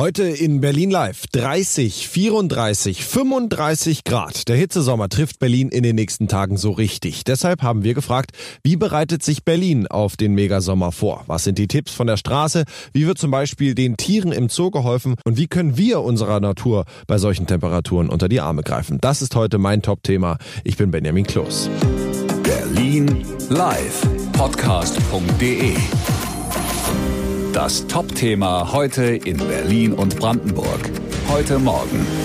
Heute in Berlin Live 30, 34, 35 Grad. Der Hitzesommer trifft Berlin in den nächsten Tagen so richtig. Deshalb haben wir gefragt, wie bereitet sich Berlin auf den Megasommer vor? Was sind die Tipps von der Straße? Wie wird zum Beispiel den Tieren im Zoo geholfen? Und wie können wir unserer Natur bei solchen Temperaturen unter die Arme greifen? Das ist heute mein Top-Thema. Ich bin Benjamin Kloß. Berlin Live Podcast.de das Top-Thema heute in Berlin und Brandenburg. Heute Morgen.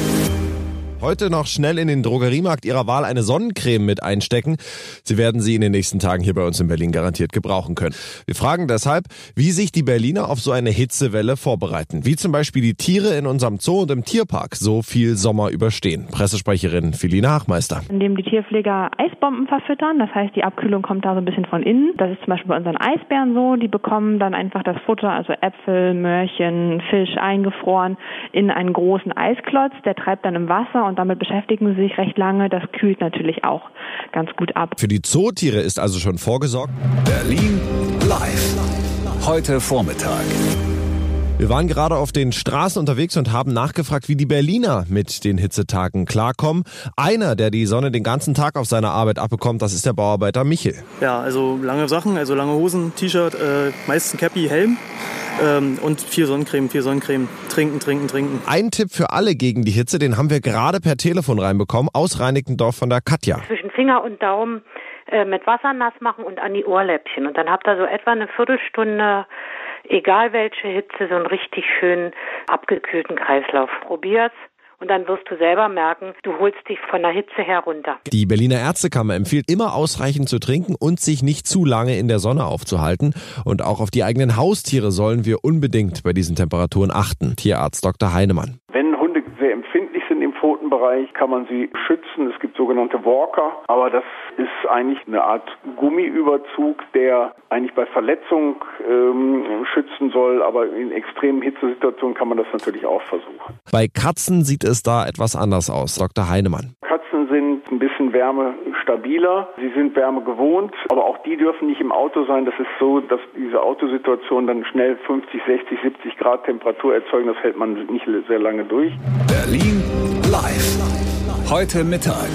Heute noch schnell in den Drogeriemarkt Ihrer Wahl eine Sonnencreme mit einstecken. Sie werden sie in den nächsten Tagen hier bei uns in Berlin garantiert gebrauchen können. Wir fragen deshalb, wie sich die Berliner auf so eine Hitzewelle vorbereiten. Wie zum Beispiel die Tiere in unserem Zoo und im Tierpark so viel Sommer überstehen. Pressesprecherin Felina Hachmeister. Indem die Tierpfleger Eisbomben verfüttern. Das heißt, die Abkühlung kommt da so ein bisschen von innen. Das ist zum Beispiel bei unseren Eisbären so. Die bekommen dann einfach das Futter, also Äpfel, Möhrchen, Fisch eingefroren in einen großen Eisklotz. Der treibt dann im Wasser und und damit beschäftigen sie sich recht lange. Das kühlt natürlich auch ganz gut ab. Für die Zootiere ist also schon vorgesorgt. Berlin live. Heute Vormittag. Wir waren gerade auf den Straßen unterwegs und haben nachgefragt, wie die Berliner mit den Hitzetagen klarkommen. Einer, der die Sonne den ganzen Tag auf seiner Arbeit abbekommt, das ist der Bauarbeiter Michel. Ja, also lange Sachen, also lange Hosen, T-Shirt, äh, meistens Cappy, Helm. Ähm, und viel Sonnencreme, viel Sonnencreme. Trinken, trinken, trinken. Ein Tipp für alle gegen die Hitze, den haben wir gerade per Telefon reinbekommen aus Reinickendorf von der Katja. Zwischen Finger und Daumen äh, mit Wasser nass machen und an die Ohrläppchen. Und dann habt ihr so etwa eine Viertelstunde, egal welche Hitze, so einen richtig schönen abgekühlten Kreislauf. Probiert's. Und dann wirst du selber merken, du holst dich von der Hitze herunter. Die Berliner Ärztekammer empfiehlt immer ausreichend zu trinken und sich nicht zu lange in der Sonne aufzuhalten. Und auch auf die eigenen Haustiere sollen wir unbedingt bei diesen Temperaturen achten. Tierarzt Dr. Heinemann. Wenn Hunde sehr empfindlich sind im Pfotenbereich, kann man sie schützen. Es gibt sogenannte Walker, aber das ist eigentlich eine Art Gummiüberzug, der eigentlich bei Verletzung ähm, schützen soll, aber in extremen Hitzesituationen kann man das natürlich auch versuchen. Bei Katzen sieht es da etwas anders aus, Dr. Heinemann. Katzen sind ein bisschen wärmestabiler, sie sind Wärme gewohnt, aber auch die dürfen nicht im Auto sein. Das ist so, dass diese Autosituation dann schnell 50, 60, 70 Grad Temperatur erzeugen. Das hält man nicht sehr lange durch. Berlin live. Heute Mittag.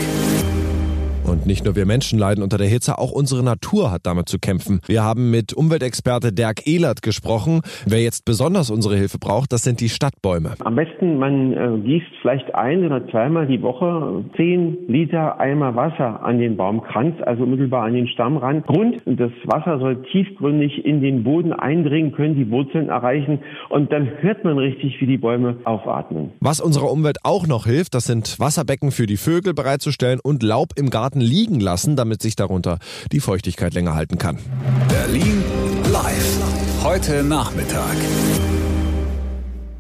Und nicht nur wir Menschen leiden unter der Hitze, auch unsere Natur hat damit zu kämpfen. Wir haben mit Umweltexperte Dirk Ehlert gesprochen. Wer jetzt besonders unsere Hilfe braucht, das sind die Stadtbäume. Am besten, man äh, gießt vielleicht ein oder zweimal die Woche zehn Liter Eimer Wasser an den Baumkranz, also mittelbar an den Stamm ran. Grund, das Wasser soll tiefgründig in den Boden eindringen können, die Wurzeln erreichen und dann hört man richtig, wie die Bäume aufatmen. Was unserer Umwelt auch noch hilft, das sind Wasserbecken für die Vögel bereitzustellen und Laub im Garten Garten liegen lassen, damit sich darunter die Feuchtigkeit länger halten kann. Berlin live. Heute Nachmittag.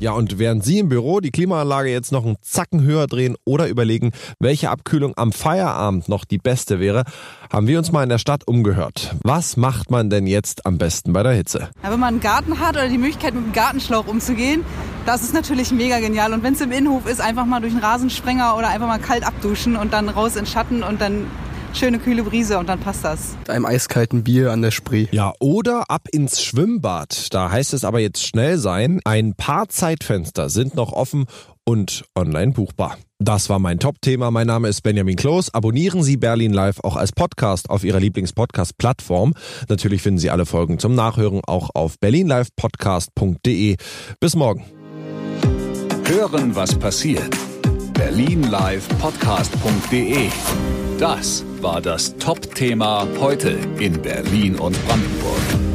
Ja, und während Sie im Büro die Klimaanlage jetzt noch einen Zacken höher drehen oder überlegen, welche Abkühlung am Feierabend noch die beste wäre, haben wir uns mal in der Stadt umgehört. Was macht man denn jetzt am besten bei der Hitze? Ja, wenn man einen Garten hat oder die Möglichkeit mit dem Gartenschlauch umzugehen, das ist natürlich mega genial. Und wenn es im Innenhof ist, einfach mal durch einen Rasensprenger oder einfach mal kalt abduschen und dann raus in Schatten und dann schöne kühle Brise und dann passt das. Mit einem eiskalten Bier an der Spree. Ja, oder ab ins Schwimmbad. Da heißt es aber jetzt schnell sein. Ein paar Zeitfenster sind noch offen und online buchbar. Das war mein Top-Thema. Mein Name ist Benjamin Kloß. Abonnieren Sie Berlin Live auch als Podcast auf Ihrer Lieblingspodcast-Plattform. Natürlich finden Sie alle Folgen zum Nachhören auch auf berlinlivepodcast.de. Bis morgen. Hören, was passiert. Berlinlivepodcast.de Das war das Top-Thema heute in Berlin und Brandenburg.